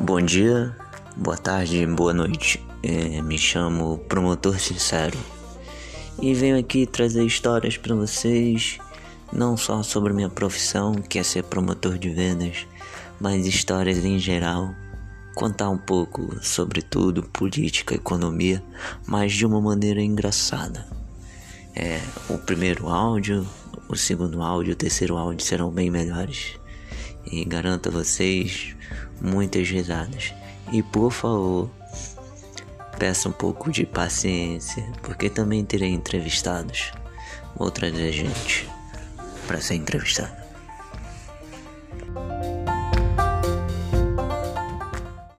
Bom dia, boa tarde, boa noite. É, me chamo Promotor Sincero e venho aqui trazer histórias para vocês, não só sobre minha profissão, que é ser promotor de vendas, mas histórias em geral. Contar um pouco sobre tudo, política, economia, mas de uma maneira engraçada. É, o primeiro áudio, o segundo áudio, o terceiro áudio serão bem melhores. E garanto a vocês muitas risadas. E por favor, peça um pouco de paciência, porque também terei entrevistados. Vou trazer gente para ser entrevistado.